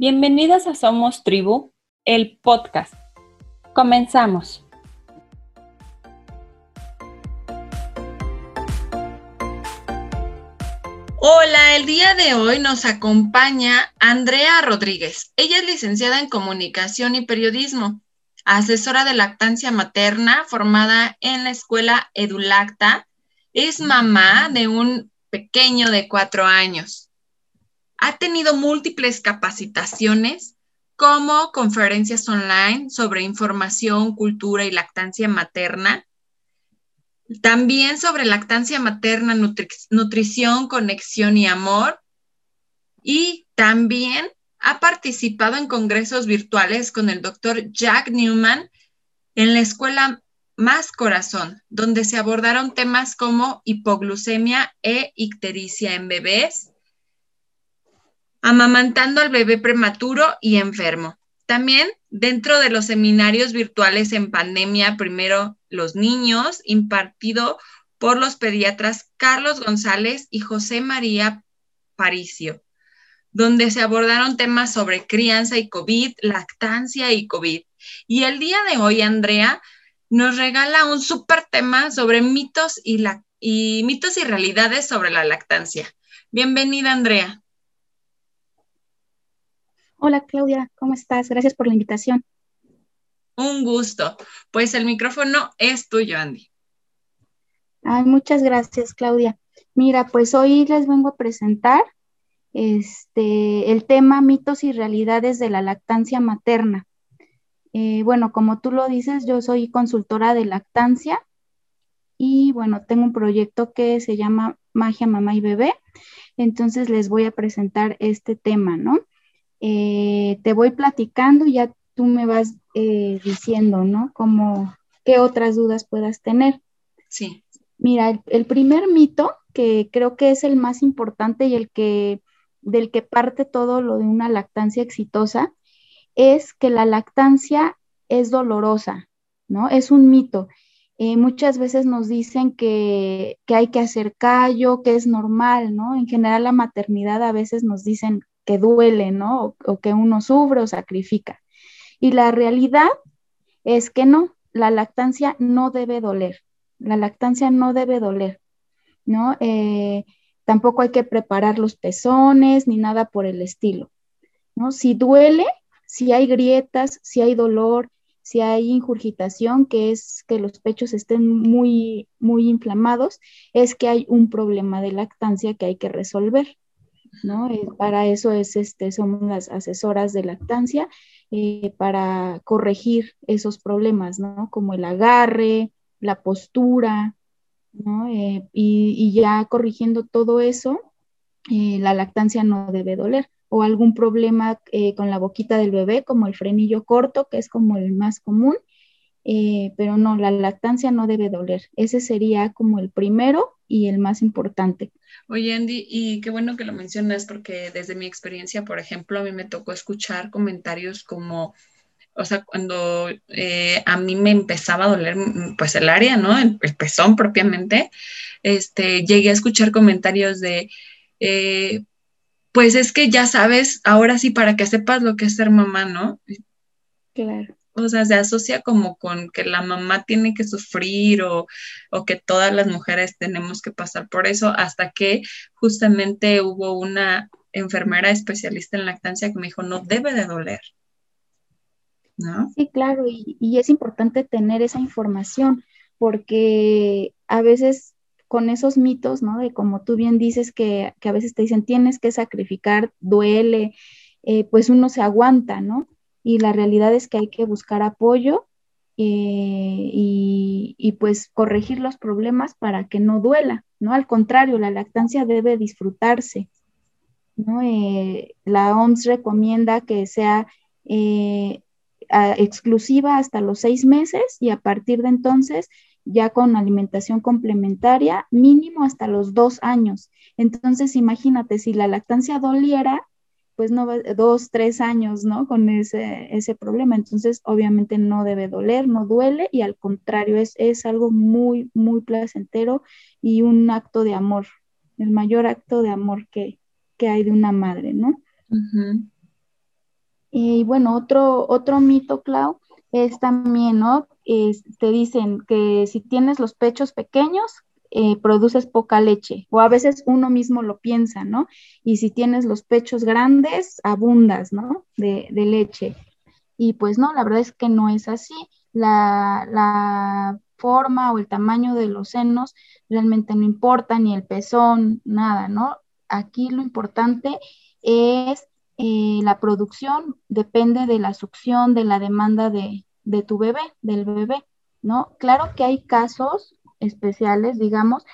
Bienvenidas a Somos Tribu, el podcast. Comenzamos. Hola, el día de hoy nos acompaña Andrea Rodríguez. Ella es licenciada en comunicación y periodismo, asesora de lactancia materna formada en la escuela Edulacta. Es mamá de un pequeño de cuatro años ha tenido múltiples capacitaciones como conferencias online sobre información, cultura y lactancia materna, también sobre lactancia materna, nutrición, conexión y amor, y también ha participado en congresos virtuales con el doctor Jack Newman en la escuela Más Corazón, donde se abordaron temas como hipoglucemia e ictericia en bebés, amamantando al bebé prematuro y enfermo. También dentro de los seminarios virtuales en pandemia, primero los niños, impartido por los pediatras Carlos González y José María Paricio, donde se abordaron temas sobre crianza y COVID, lactancia y COVID. Y el día de hoy, Andrea nos regala un súper tema sobre mitos y, y mitos y realidades sobre la lactancia. Bienvenida, Andrea. Hola Claudia, ¿cómo estás? Gracias por la invitación. Un gusto. Pues el micrófono es tuyo, Andy. Ay, muchas gracias, Claudia. Mira, pues hoy les vengo a presentar este, el tema mitos y realidades de la lactancia materna. Eh, bueno, como tú lo dices, yo soy consultora de lactancia y bueno, tengo un proyecto que se llama Magia Mamá y Bebé. Entonces les voy a presentar este tema, ¿no? Eh, te voy platicando y ya tú me vas eh, diciendo, ¿no? Como qué otras dudas puedas tener. Sí. Mira, el, primer mito, que creo que es el más importante y el que del que parte todo lo de una lactancia exitosa, es que la lactancia es dolorosa, ¿no? Es un mito. Eh, muchas veces nos dicen que, que, hay que hacer callo, que es normal, ¿no? En general la maternidad a veces nos dicen que duele, ¿no? O, que uno sufre o sacrifica. Y la realidad es que no, la lactancia no debe doler, la lactancia no debe doler, ¿no? Eh, tampoco hay que preparar los pezones ni nada por el estilo, ¿no? Si duele, si hay grietas, si hay dolor, si hay ingurgitación, que es que los pechos estén muy, muy inflamados, es que hay un problema de lactancia que hay que resolver. ¿No? Eh, para eso es, este, somos las asesoras de lactancia, eh, para corregir esos problemas, ¿no? Como el agarre, la postura, ¿no? Eh, y, ya corrigiendo todo eso, la lactancia no debe doler. O algún problema con la boquita del bebé, como el frenillo corto, que es como el más común, pero no, la lactancia no debe doler. Ese sería como el primero y el más importante. Oye, Andy, y qué bueno que lo mencionas porque desde mi experiencia, por ejemplo, a mí me tocó escuchar comentarios como, o sea, cuando eh, a mí me empezaba a doler mm, pues el área, ¿no? El, pezón propiamente, este, llegué a escuchar comentarios de, eh, pues es que ya sabes, ahora sí, para que sepas lo que es ser mamá, ¿no? Claro o sea, se asocia como con que la mamá tiene que sufrir o, que todas las mujeres tenemos que pasar por eso, hasta que justamente hubo una enfermera especialista en lactancia que me dijo, no debe de doler. ¿No? Sí, claro, y, es importante tener esa información porque a veces con esos mitos, ¿no? De como tú bien dices que, a veces te dicen tienes que sacrificar, duele, eh, pues uno se aguanta, ¿no? Y la realidad es que hay que buscar apoyo eh, y, pues corregir los problemas para que no duela, ¿no? Al contrario, la lactancia debe disfrutarse, ¿no? Eh, la OMS recomienda que sea eh, exclusiva hasta los seis meses y a partir de entonces ya con alimentación complementaria mínimo hasta los dos años. Entonces, imagínate, si la lactancia doliera, pues no dos, tres años, ¿no? Con ese, ese problema. Entonces, obviamente no debe doler, no duele y al contrario, es, es algo muy, muy placentero y un acto de amor, el mayor acto de amor que, hay de una madre, ¿no? Y bueno, otro, otro mito, Clau, es también, ¿no? te dicen que si tienes los pechos pequeños, eh, produces poca leche, o a veces uno mismo lo piensa, ¿no? Y si tienes los pechos grandes, abundas, ¿no? De, leche. Y pues no, la verdad es que no es así. La, forma o el tamaño de los senos realmente no importa, ni el pezón, nada, ¿no? Aquí lo importante es eh, la producción, depende de la succión, de la demanda de, de tu bebé, del bebé, ¿no? Claro que hay casos especiales, digamos,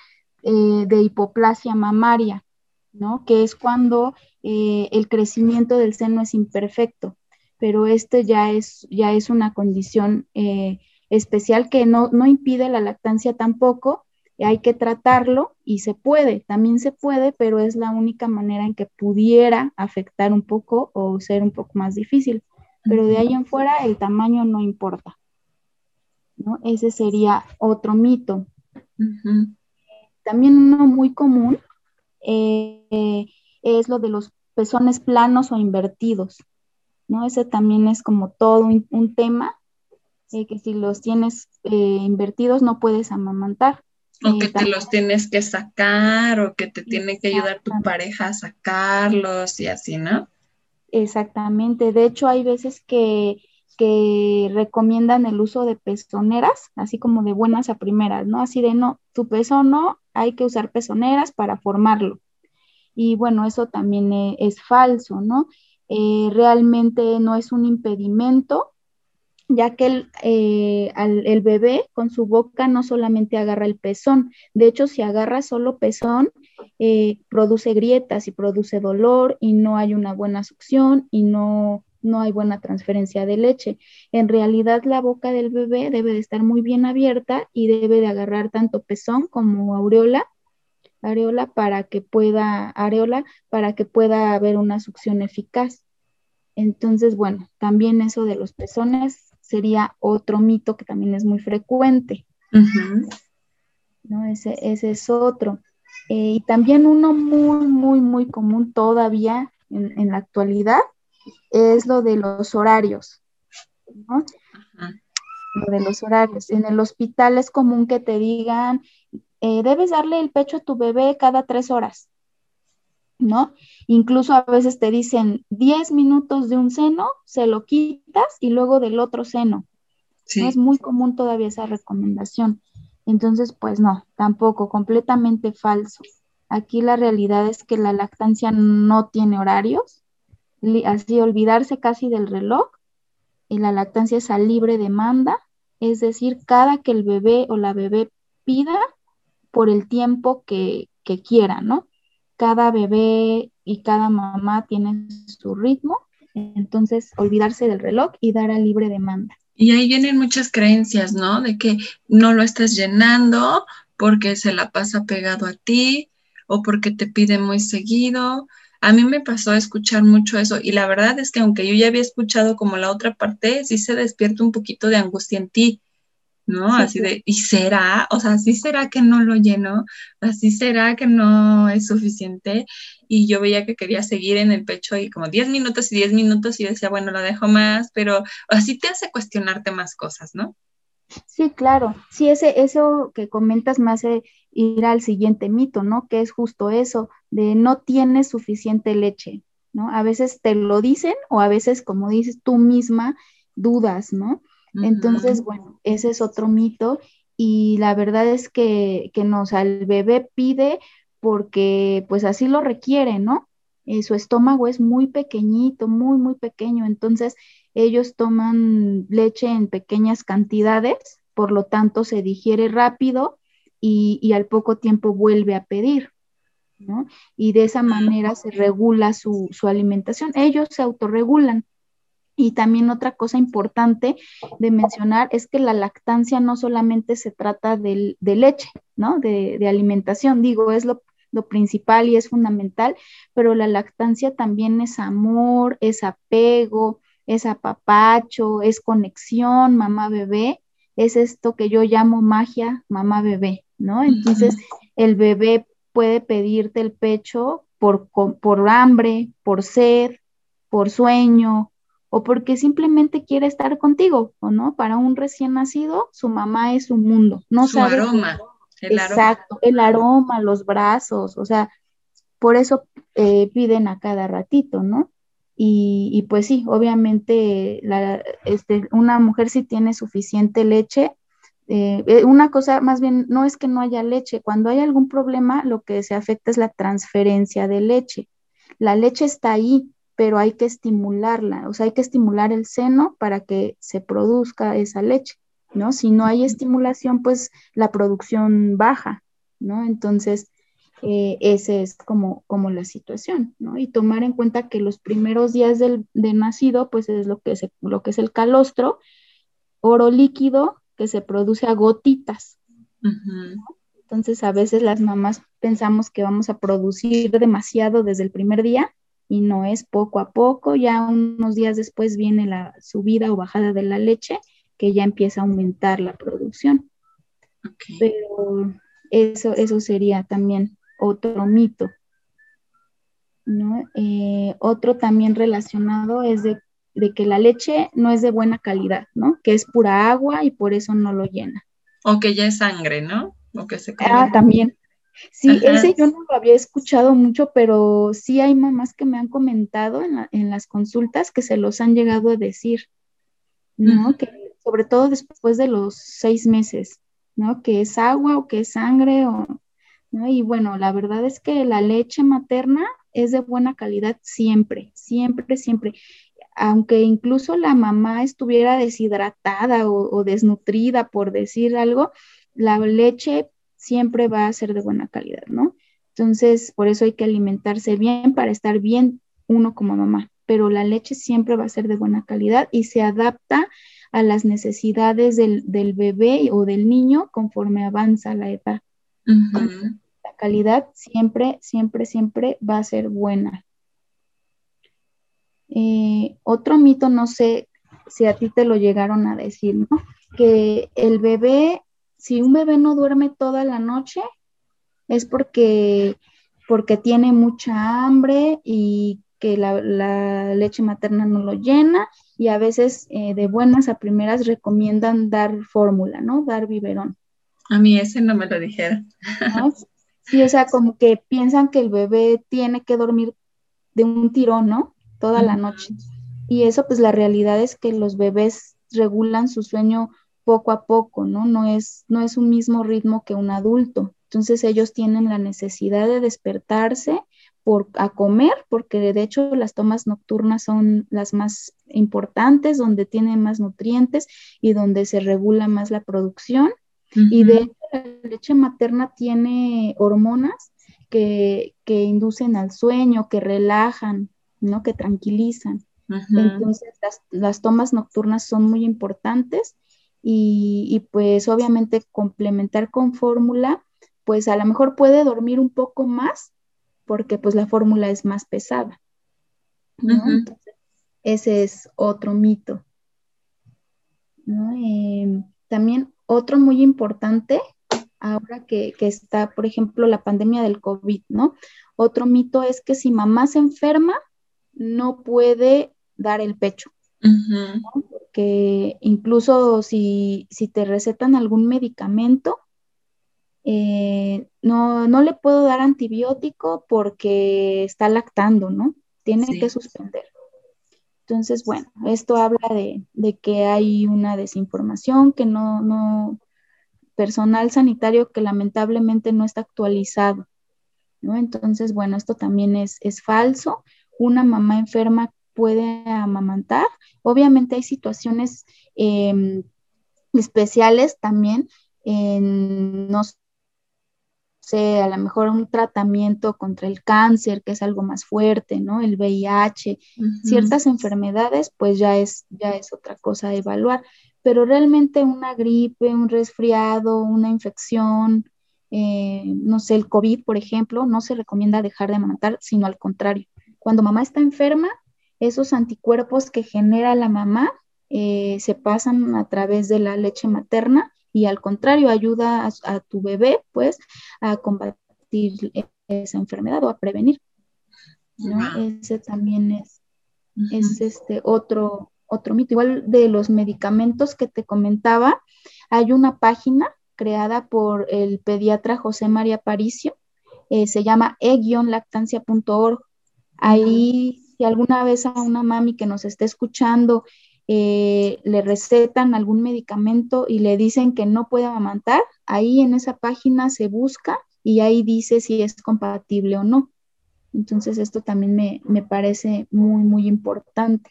eh, de hipoplasia mamaria, ¿no? Que es cuando eh, el crecimiento del seno es imperfecto, pero este ya es, ya es una condición eh, especial que no, no impide la lactancia tampoco, hay que tratarlo y se puede, también se puede, pero es la única manera en que pudiera afectar un poco o ser un poco más difícil. Pero de ahí en fuera el tamaño no importa. ¿no? Ese sería otro mito. También uno muy común eh, es lo de los pezones planos o invertidos, ¿no? Ese también es como todo un, tema, eh, que si los tienes eh, invertidos no puedes amamantar. O que te los tienes que sacar, o que te tiene que ayudar tu pareja a sacarlos y así, ¿no? Exactamente. De hecho, hay veces que que recomiendan el uso de pezoneras, así como de buenas a primeras, ¿no? Así de no, tu pezón no, hay que usar pezoneras para formarlo. Y bueno, eso también e, es, falso, ¿no? Eh, realmente no es un impedimento, ya que el, eh, el, bebé con su boca no solamente agarra el pezón, de hecho si agarra solo pezón, eh, produce grietas y produce dolor y no hay una buena succión y no, no hay buena transferencia de leche. En realidad la boca del bebé debe de estar muy bien abierta y debe de agarrar tanto pezón como aureola, areola para que pueda areola para que pueda haber una succión eficaz. Entonces, bueno, también eso de los pezones sería otro mito que también es muy frecuente. ¿no? Ese, ese, es otro. Eh, y también uno muy, muy, muy común todavía en, en la actualidad es lo de los horarios, ¿no? Lo de los horarios. En el hospital es común que te digan, eh, debes darle el pecho a tu bebé cada tres horas, ¿no? Incluso a veces te dicen 10 minutos de un seno, se lo quitas y luego del otro seno. Es muy común todavía esa recomendación. Entonces, pues no, tampoco, completamente falso. Aquí la realidad es que la lactancia no tiene horarios, así olvidarse casi del reloj y la lactancia es a libre demanda, es decir, cada que el bebé o la bebé pida por el tiempo que, quiera, ¿no? Cada bebé y cada mamá tiene su ritmo, entonces olvidarse del reloj y dar a libre demanda. Y ahí vienen muchas creencias, ¿no? De que no lo estás llenando porque se la pasa pegado a ti o porque te pide muy seguido a mí me pasó a escuchar mucho eso y la verdad es que aunque yo ya había escuchado como la otra parte, sí se despierta un poquito de angustia en ti, ¿no? Así de, ¿y será? O sea, ¿sí será que no lo lleno? ¿Así será que no es suficiente? Y yo veía que quería seguir en el pecho y como 10 minutos y 10 minutos y decía, bueno, lo dejo más, pero así te hace cuestionarte más cosas, ¿no? Sí, claro. Sí, ese, eso que comentas me hace ir al siguiente mito, ¿no? Que es justo eso, de no tienes suficiente leche, ¿no? A veces te lo dicen o a veces, como dices tú misma, dudas, ¿no? Entonces, bueno, ese es otro mito y la verdad es que, que nos al bebé pide porque pues así lo requiere, ¿no? Eh, su estómago es muy pequeñito, muy, muy pequeño, entonces ellos toman leche en pequeñas cantidades, por lo tanto se digiere rápido y, al poco tiempo vuelve a pedir, ¿no? Y de esa manera se regula su, alimentación. Ellos se autorregulan. Y también otra cosa importante de mencionar es que la lactancia no solamente se trata de, leche, ¿no? De, de, alimentación, digo, es lo, lo, principal y es fundamental, pero la lactancia también es amor, es apego, es apapacho, es conexión, mamá bebé, es esto que yo llamo magia mamá bebé, ¿no? Entonces, el bebé puede pedirte el pecho por, por hambre, por sed, por sueño o porque simplemente quiere estar contigo, ¿o no? Para un recién nacido, su mamá es su mundo, no su aroma. El exacto, el aroma, los brazos, o sea, por eso eh, piden a cada ratito, ¿no? Y, pues sí, obviamente la, este, una mujer si tiene suficiente leche, eh, eh, una cosa más bien no es que no haya leche, cuando hay algún problema lo que se afecta es la transferencia de leche. La leche está ahí, pero hay que estimularla, o sea, hay que estimular el seno para que se produzca esa leche, ¿no? Si no hay estimulación, pues la producción baja, ¿no? Entonces, eh, ese es como, como la situación, ¿no? Y tomar en cuenta que los primeros días del, de nacido, pues es lo que, es, lo que es el calostro, oro líquido que se produce a gotitas. Entonces, a veces las mamás pensamos que vamos a producir demasiado desde el primer día y no es poco a poco, ya unos días después viene la subida o bajada de la leche que ya empieza a aumentar la producción. Pero eso, eso sería también otro mito. ¿no? Eh, otro también relacionado es de, que la leche no es de buena calidad, ¿no? Que es pura agua y por eso no lo llena. O que ya es sangre, ¿no? O que se Ah, también. Sí, ese yo no lo había escuchado mucho, pero sí hay mamás que me han comentado en, las consultas que se los han llegado a decir, ¿no? Que sobre todo después de los seis meses, ¿no? Que es agua o que es sangre o, y bueno, la verdad es que la leche materna es de buena calidad siempre, siempre, siempre. Aunque incluso la mamá estuviera deshidratada o, desnutrida, por decir algo, la leche siempre va a ser de buena calidad, ¿no? Entonces, por eso hay que alimentarse bien para estar bien uno como mamá, pero la leche siempre va a ser de buena calidad y se adapta a las necesidades del, bebé o del niño conforme avanza la edad calidad siempre, siempre, siempre va a ser buena. Eh, otro mito, no sé si a ti te lo llegaron a decir, ¿no? Que el bebé, si un bebé no duerme toda la noche, es porque, porque tiene mucha hambre y que la, leche materna no lo llena y a veces eh, de buenas a primeras recomiendan dar fórmula, ¿no? Dar biberón. A mí ese no me lo dijeron. Sí, o sea, como que piensan que el bebé tiene que dormir de un tirón, ¿no? Toda la noche. Y eso, pues la realidad es que los bebés regulan su sueño poco a poco, ¿no? No es, no es un mismo ritmo que un adulto. Entonces ellos tienen la necesidad de despertarse por, a comer, porque de hecho las tomas nocturnas son las más importantes, donde tienen más nutrientes y donde se regula más la producción. Y de hecho, la leche materna tiene hormonas que, inducen al sueño, que relajan, ¿no? Que tranquilizan. Entonces, las, tomas nocturnas son muy importantes y, pues obviamente complementar con fórmula, pues a lo mejor puede dormir un poco más porque pues la fórmula es más pesada. ese es otro mito. Em, también otro muy importante, ahora que, está, por ejemplo, la pandemia del COVID, ¿no? Otro mito es que si mamá se enferma, no puede dar el pecho. Porque incluso si, te recetan algún medicamento, eh, no, le puedo dar antibiótico porque está lactando, ¿no? Tiene que suspender. Entonces, bueno, esto habla de, que hay una desinformación, que no, no, personal sanitario que lamentablemente no está actualizado, ¿no? Entonces, bueno, esto también es, es falso. Una mamá enferma puede amamantar. Obviamente hay situaciones em, especiales también, en, no sé, a lo mejor un tratamiento contra el cáncer, que es algo más fuerte, ¿no? El VIH, ciertas enfermedades, pues ya es, ya es otra cosa a evaluar. Pero realmente una gripe, un resfriado, una infección, eh, no sé, el COVID, por ejemplo, no se recomienda dejar de amamantar, sino al contrario. Cuando mamá está enferma, esos anticuerpos que genera la mamá eh, se pasan a través de la leche materna y al contrario ayuda a, tu bebé pues a combatir esa enfermedad o a prevenir. ¿no? Ese también es Es este otro, otro mito. Igual de los medicamentos que te comentaba, hay una página creada por el pediatra José María Paricio, eh, se llama e-lactancia.org. Ahí, si alguna vez a una mami que nos esté escuchando eh, le recetan algún medicamento y le dicen que no puede amamantar, ahí en esa página se busca y ahí dice si es compatible o no. Entonces esto también me, parece muy, muy importante,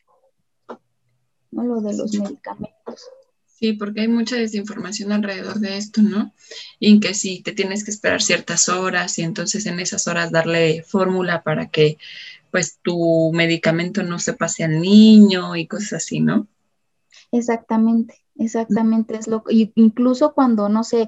¿no? Lo de los medicamentos. Sí, porque hay mucha desinformación alrededor de esto, ¿no? Y en que sí, te tienes que esperar ciertas horas y entonces en esas horas darle fórmula para que pues tu medicamento no se pase al niño y cosas así, ¿no? Exactamente, exactamente es lo incluso cuando no sé,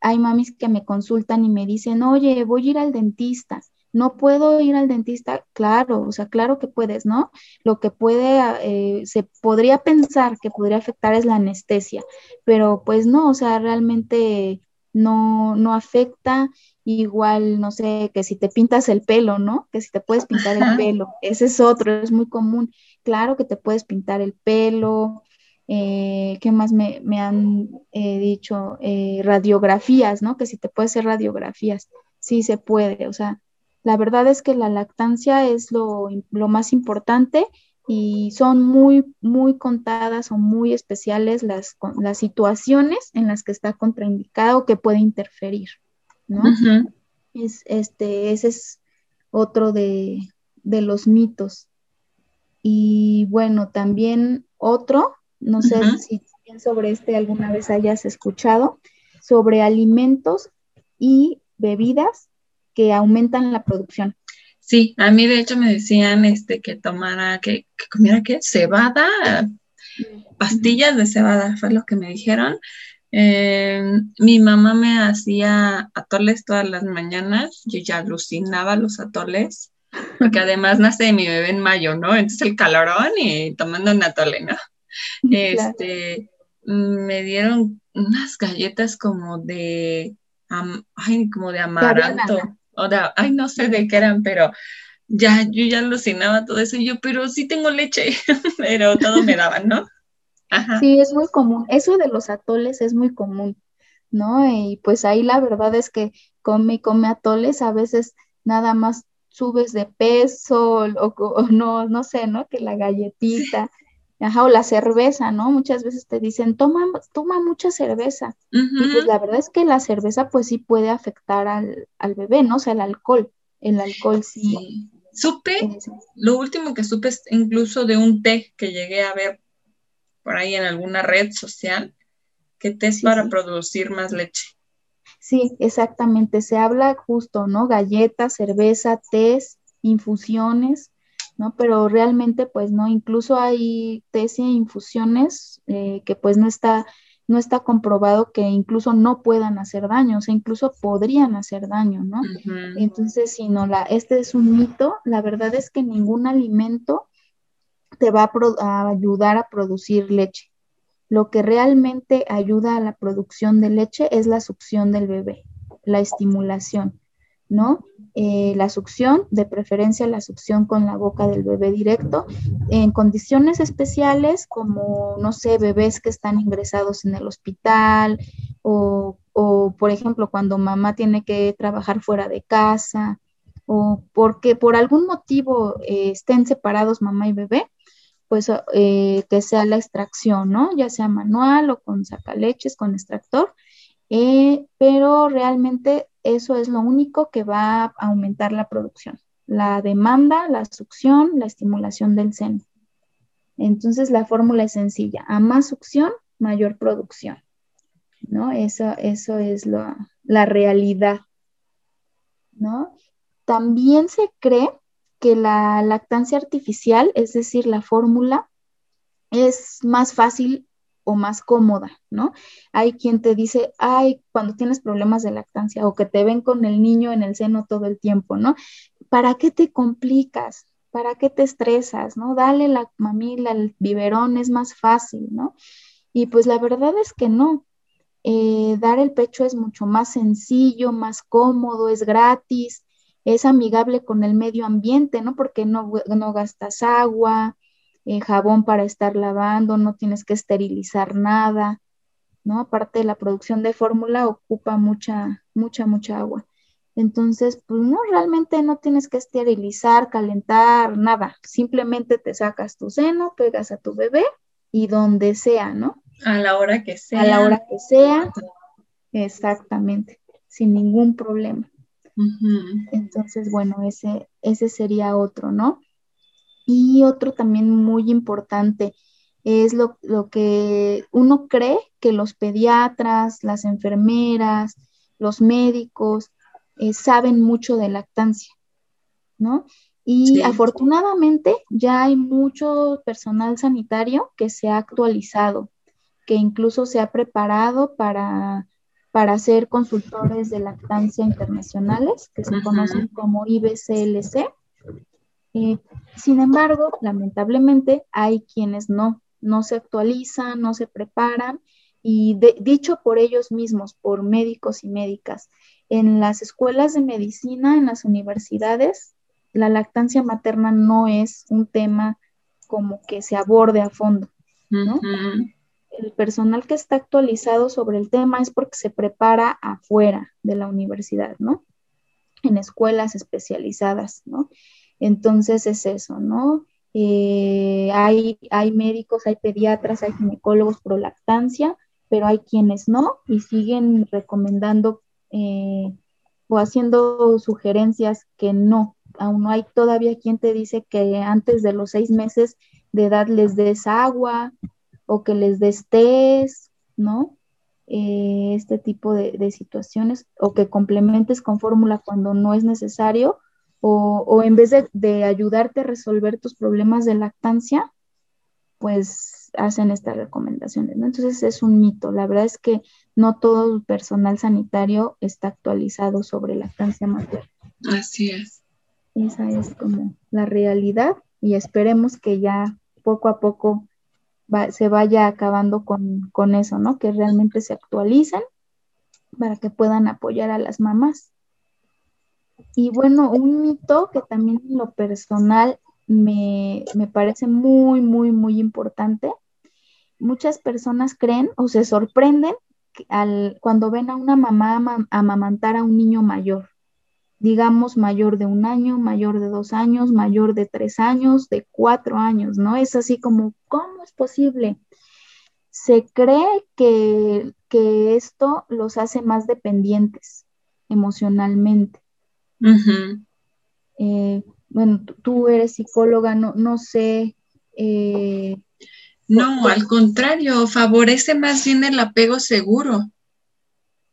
hay mamis que me consultan y me dicen, "Oye, voy a ir al dentista." No puedo ir al dentista, claro, o sea, claro que puedes, ¿no? Lo que puede, eh, se podría pensar que podría afectar es la anestesia, pero pues no, o sea, realmente no, no afecta Igual, no sé, que si te pintas el pelo, ¿no? Que si te puedes pintar el pelo. Ese es otro, es muy común. Claro que te puedes pintar el pelo. Eh, ¿Qué más me, han eh, dicho? Eh, radiografías, ¿no? Que si te puedes hacer radiografías. Sí se puede. O sea, la verdad es que la lactancia es lo, lo más importante y son muy, muy contadas o muy especiales las, las situaciones en las que está contraindicado que puede interferir. ¿no? es, este, ese es otro de, los mitos. Y bueno, también otro, no sé si sobre este alguna vez hayas escuchado, sobre alimentos y bebidas que aumentan la producción. Sí, a mí de hecho me decían este que tomara, que, que comiera qué, cebada, pastillas de cebada, fue lo que me dijeron. Eh, mi mamá me hacía atoles todas las mañanas, yo ya alucinaba los atoles, porque además nace mi bebé en mayo, ¿no? Entonces el calorón y tomando un atole, ¿no? Este, me dieron unas galletas como de, ay, como de amaranto, de, ay, no sé de qué eran, pero ya, yo ya alucinaba todo eso, y yo, pero sí tengo leche, pero todo me daban, ¿no? Sí, es muy común. Eso de los atoles es muy común, ¿no? Y pues ahí la verdad es que come y come atoles, a veces nada más subes de peso o, no, no sé, ¿no? Que la galletita, ajá, o la cerveza, ¿no? Muchas veces te dicen, toma, toma mucha cerveza. Y pues la verdad es que la cerveza pues sí puede afectar al, al bebé, ¿no? O sea, el alcohol, el alcohol sí. Supe, lo último que supe es incluso de un té que llegué a ver por ahí en alguna red social que te es para producir más leche. Sí, exactamente. Se habla justo, ¿no? Galletas, cerveza, tés, infusiones, ¿no? Pero realmente, pues, no, incluso hay tés e infusiones eh, que pues no está, no está comprobado que incluso no puedan hacer daño, o sea, incluso podrían hacer daño, ¿no? Entonces, si no, la, este es un mito, la verdad es que ningún alimento te va a, ayudar a producir leche. Lo que realmente ayuda a la producción de leche es la succión del bebé, la estimulación, ¿no? Eh, la succión, de preferencia la succión con la boca del bebé directo, en condiciones especiales como, no sé, bebés que están ingresados en el hospital o, por ejemplo, cuando mamá tiene que trabajar fuera de casa o porque por algún motivo eh, estén separados mamá y bebé, pues eh, que sea la extracción, ¿no? Ya sea manual o con sacaleches, con extractor, eh, pero realmente eso es lo único que va a aumentar la producción, la demanda, la succión, la estimulación del seno. Entonces la fórmula es sencilla, a más succión, mayor producción, ¿no? Eso, eso es la realidad, ¿no? También se cree que la lactancia artificial, es decir, la fórmula, es más fácil o más cómoda, ¿no? Hay quien te dice, ay, cuando tienes problemas de lactancia o que te ven con el niño en el seno todo el tiempo, ¿no? ¿Para qué te complicas? ¿Para qué te estresas? ¿No? Dale la mamila, el biberón es más fácil, ¿no? Y pues la verdad es que no. Eh, dar el pecho es mucho más sencillo, más cómodo, es gratis, es amigable con el medio ambiente, ¿no? Porque no, no gastas agua, eh, jabón para estar lavando, no tienes que esterilizar nada, ¿no? Aparte la producción de fórmula ocupa mucha, mucha, mucha agua. Entonces, pues no, realmente no tienes que esterilizar, calentar, nada. Simplemente te sacas tu seno, pegas a tu bebé y donde sea, ¿no? A la hora que sea. A la hora que sea. Exactamente, sin ningún problema. Entonces, bueno, ese, ese sería otro, ¿no? Y otro también muy importante es lo, que uno cree que los pediatras, las enfermeras, los médicos eh, saben mucho de lactancia, ¿no? Y afortunadamente ya hay mucho personal sanitario que se ha actualizado, que incluso se ha preparado para para ser consultores de lactancia internacionales, que se conocen como IBCLC. Eh, sin embargo, lamentablemente hay quienes no, no se actualizan, no se preparan y dicho por ellos mismos, por médicos y médicas, en las escuelas de medicina, en las universidades, la lactancia materna no es un tema como que se aborde a fondo, ¿no? el personal que está actualizado sobre el tema es porque se prepara afuera de la universidad, ¿no? En escuelas especializadas, ¿no? Entonces es eso, ¿no? Eh, hay, hay médicos, hay pediatras, hay ginecólogos pro lactancia, pero hay quienes no y siguen recomendando eh, o haciendo sugerencias que no. Aún no hay todavía quien te dice que antes de los seis meses de edad les des agua, o que les des ¿no? Eh, este tipo de, situaciones, o que complementes con fórmula cuando no es necesario, o, en vez de, ayudarte a resolver tus problemas de lactancia, pues hacen estas recomendaciones, ¿no? Entonces es un mito. La verdad es que no todo el personal sanitario está actualizado sobre lactancia materna. Así es. Esa es como la realidad y esperemos que ya poco a poco se vaya acabando con, eso, ¿no? Que realmente se actualicen para que puedan apoyar a las mamás. Y bueno, un mito que también en lo personal me, parece muy, muy, muy importante. Muchas personas creen o se sorprenden al, cuando ven a una mamá amamantar a un niño mayor digamos, mayor de un año, mayor de dos años, mayor de tres años, de cuatro años, ¿no? Es así como, ¿cómo es posible? Se cree que, esto los hace más dependientes emocionalmente. Eh, bueno, tú eres psicóloga, no, no sé. Eh, no, al contrario, favorece más bien el apego seguro.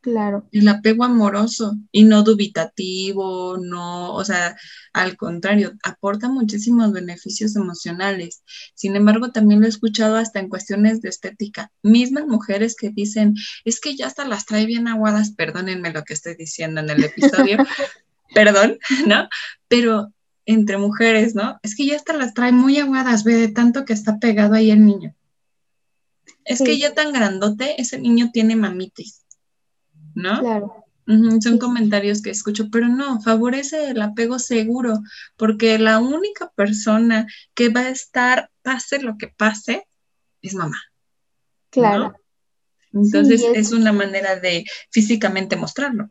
Claro. El apego amoroso y no dubitativo, no, o sea, al contrario, aporta muchísimos beneficios emocionales. Sin embargo, también lo he escuchado hasta en cuestiones de estética. Mismas mujeres que dicen, es que ya hasta las trae bien aguadas, perdónenme lo que estoy diciendo en el episodio, perdón, ¿no? Pero entre mujeres, ¿no? Es que ya hasta las trae muy aguadas, ve de tanto que está pegado ahí el niño. Es que ya tan grandote, ese niño tiene mamitis ¿no? Claro. son comentarios que escucho, pero no, favorece el apego seguro, porque la única persona que va a estar, pase lo que pase, es mamá. Claro. Entonces es... una manera de físicamente mostrarlo.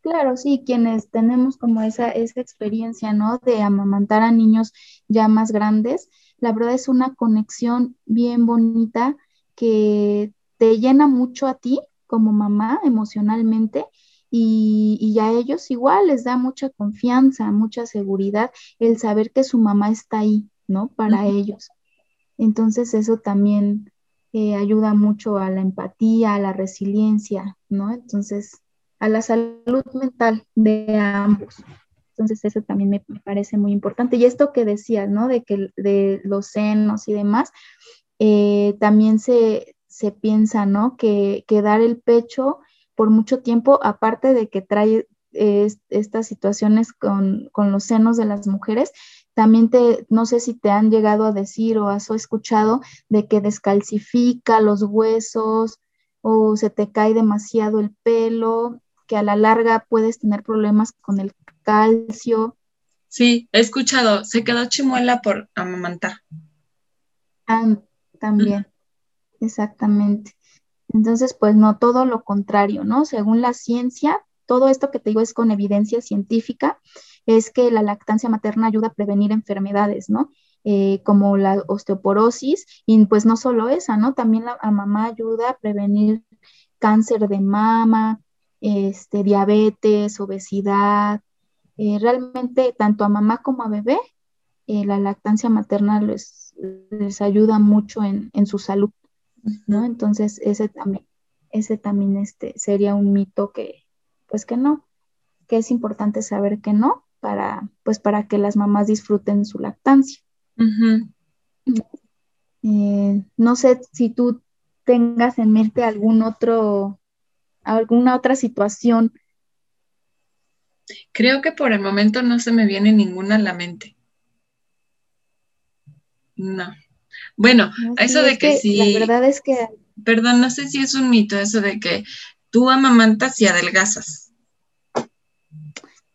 Claro, sí, quienes tenemos como esa, esa experiencia, ¿no? De amamantar a niños ya más grandes, la verdad es una conexión bien bonita que te llena mucho a ti como mamá emocionalmente y, a ellos igual les da mucha confianza, mucha seguridad el saber que su mamá está ahí, ¿no? Para ellos. Entonces eso también eh, ayuda mucho a la empatía, a la resiliencia, ¿no? Entonces, a la salud mental de ambos. Entonces eso también me, parece muy importante. Y esto que decías, ¿no? De que de los senos y demás, eh, también se, se piensa, ¿no? Que, dar el pecho por mucho tiempo, aparte de que trae estas situaciones con, los senos de las mujeres, también te, no sé si te han llegado a decir o has escuchado de que descalcifica los huesos o se te cae demasiado el pelo, que a la larga puedes tener problemas con el calcio. Sí, he escuchado, se quedó chimuela por amamantar. Ah, también, exactamente. Entonces, pues no, todo lo contrario, ¿no? Según la ciencia, todo esto que te digo es con evidencia científica, es que la lactancia materna ayuda a prevenir enfermedades, ¿no? Eh, como la osteoporosis, y pues no solo esa, ¿no? También la mamá ayuda a prevenir cáncer de mama, este, diabetes, obesidad. Eh, realmente, tanto a mamá como a bebé, eh, la lactancia materna les, les ayuda mucho en, en, su salud, ¿no? Entonces, ese también, ese también este, sería un mito que, pues que no, que es importante saber que no, para, pues para que las mamás disfruten su lactancia. Eh, no sé si tú tengas en mente algún otro, alguna otra situación. Creo que por el momento no se me viene ninguna a la mente. No. Bueno, eso de que, sí. La verdad es que. Perdón, no sé si es un mito eso de que tú amamantas y adelgazas.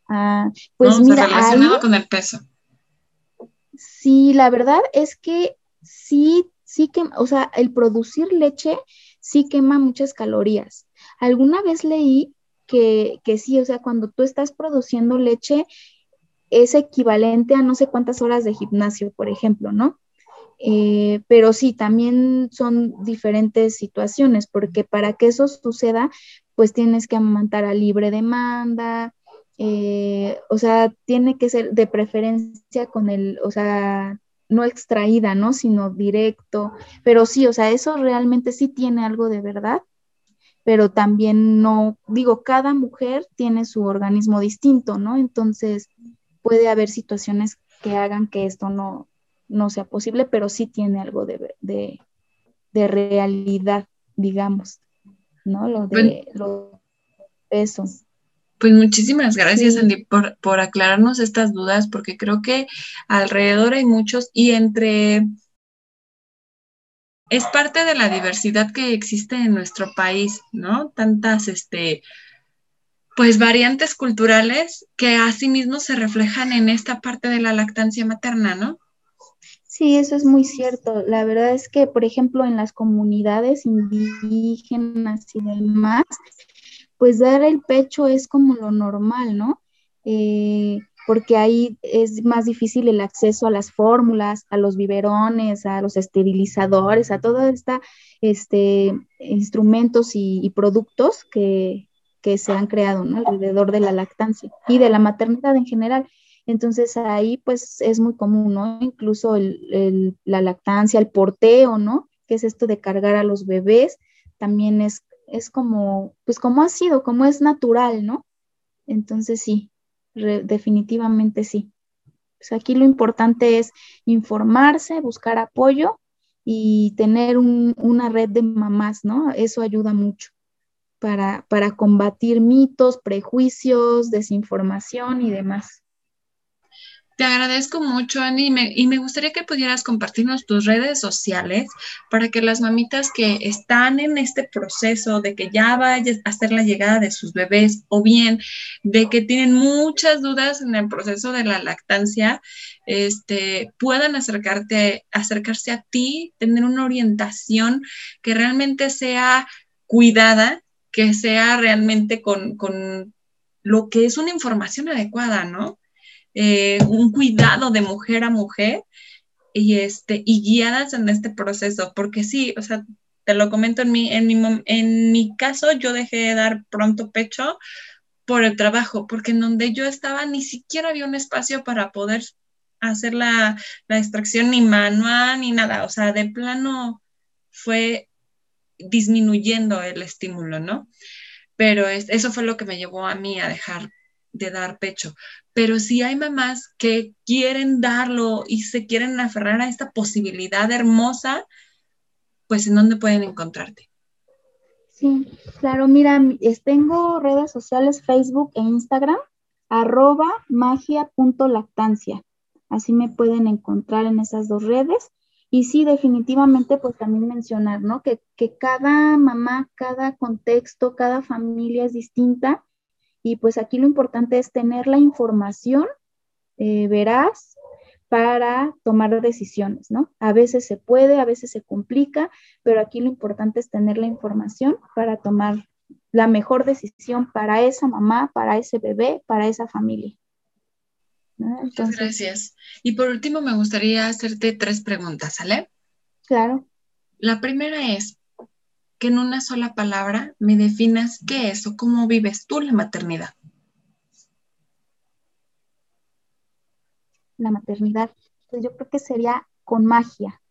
Ah, pues mira, relacionado con el peso. Sí, la verdad es que sí, sí que, o sea, el producir leche sí quema muchas calorías. Alguna vez leí que, que sí, o sea, cuando tú estás produciendo leche es equivalente a no sé cuántas horas de gimnasio, por ejemplo, ¿no? Eh, pero sí, también son diferentes situaciones, porque para que eso suceda, pues tienes que amamantar a libre demanda, eh, o sea, tiene que ser de preferencia con el, o sea, no extraída, ¿no? Sino directo, pero sí, o sea, eso realmente sí tiene algo de verdad, pero también no, digo, cada mujer tiene su organismo distinto, ¿no? Entonces, puede haber situaciones que hagan que esto no, no sea posible, pero sí tiene algo de, de, de realidad, digamos, ¿no? Lo de lo, eso. Pues muchísimas gracias, Andy, por, por, aclararnos estas dudas, porque creo que alrededor hay muchos y entre... Es parte de la diversidad que existe en nuestro país, ¿no? Tantas, este, pues variantes culturales que asimismo se reflejan en esta parte de la lactancia materna, ¿no? Sí, eso es muy cierto. La verdad es que, por ejemplo, en las comunidades indígenas y demás, pues dar el pecho es como lo normal, ¿no? Eh, porque ahí es más difícil el acceso a las fórmulas, a los biberones, a los esterilizadores, a todos estos este, instrumentos y, productos que, se han creado ¿no? alrededor de la lactancia y de la maternidad en general. Entonces ahí pues es muy común, ¿no? Incluso la lactancia, el porteo, ¿no? Que es esto de cargar a los bebés, también es es como, pues como ha sido, como es natural, ¿no? Entonces sí, definitivamente sí. Pues aquí lo importante es informarse, buscar apoyo y tener una red de mamás, ¿no? Eso ayuda mucho para, para combatir mitos, prejuicios, desinformación y demás. Te agradezco mucho, Andy, y me, gustaría que pudieras compartirnos tus redes sociales para que las mamitas que están en este proceso de que ya vaya a hacer la llegada de sus bebés o bien de que tienen muchas dudas en el proceso de la lactancia, este, puedan acercarte, acercarse a ti, tener una orientación que realmente sea cuidada, que sea realmente con, con lo que es una información adecuada, ¿no? Eh, un cuidado de mujer a mujer y, este, y guiadas en este proceso, porque sí, o sea, te lo comento en mi, en mi, en mi caso, yo dejé de dar pronto pecho por el trabajo, porque en donde yo estaba ni siquiera había un espacio para poder hacer la, la extracción ni manual ni nada, o sea, de plano fue disminuyendo el estímulo, ¿no? Pero es, eso fue lo que me llevó a mí a dejar de dar pecho. Pero si hay mamás que quieren darlo y se quieren aferrar a esta posibilidad hermosa, pues ¿en dónde pueden encontrarte? Sí, claro, mira, tengo redes sociales Facebook e Instagram, arroba magia.lactancia. Así me pueden encontrar en esas dos redes. Y sí, definitivamente, pues también mencionar, ¿no? Que, que cada mamá, cada contexto, cada familia es distinta y pues aquí lo importante es tener la información eh, veraz para tomar decisiones, ¿no? A veces se puede, a veces se complica, pero aquí lo importante es tener la información para tomar la mejor decisión para esa mamá, para ese bebé, para esa familia. Muchas gracias. Y por último, me gustaría hacerte tres preguntas, ¿sale? Claro. La primera es que en una sola palabra me definas qué es o cómo vives tú la maternidad. La maternidad, pues yo creo que sería con magia.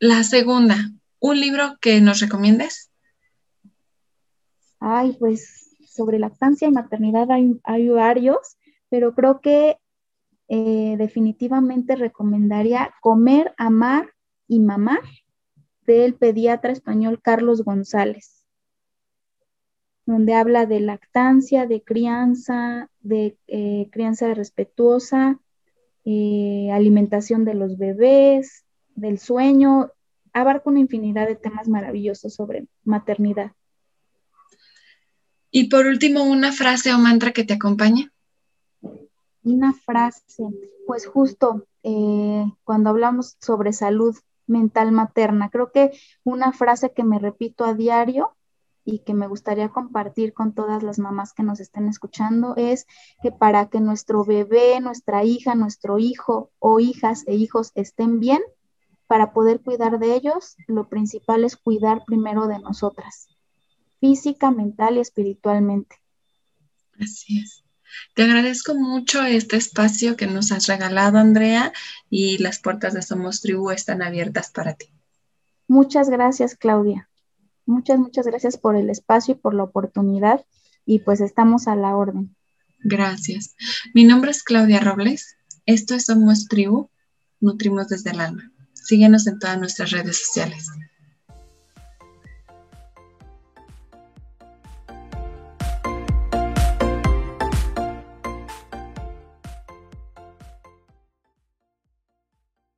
La segunda, ¿un libro que nos recomiendes? Ay, pues sobre lactancia y maternidad hay, hay varios, pero creo que eh, definitivamente recomendaría Comer, Amar y Mamar del pediatra español Carlos González, donde habla de lactancia, de crianza, de eh, crianza respetuosa, eh, alimentación de los bebés, del sueño, abarca una infinidad de temas maravillosos sobre maternidad. Y por último, una frase o mantra que te acompañe. Una frase, pues justo eh, cuando hablamos sobre salud mental materna, creo que una frase que me repito a diario y que me gustaría compartir con todas las mamás que nos estén escuchando es que para que nuestro bebé, nuestra hija, nuestro hijo o hijas e hijos estén bien, para poder cuidar de ellos, lo principal es cuidar primero de nosotras, física, mental y espiritualmente. Así es. Te agradezco mucho este espacio que nos has regalado, Andrea, y las puertas de Somos Tribu están abiertas para ti. Muchas gracias, Claudia. Muchas, muchas gracias por el espacio y por la oportunidad y pues estamos a la orden. Gracias. Mi nombre es Claudia Robles. Esto es Somos Tribu, Nutrimos desde el alma. Síguenos en todas nuestras redes sociales.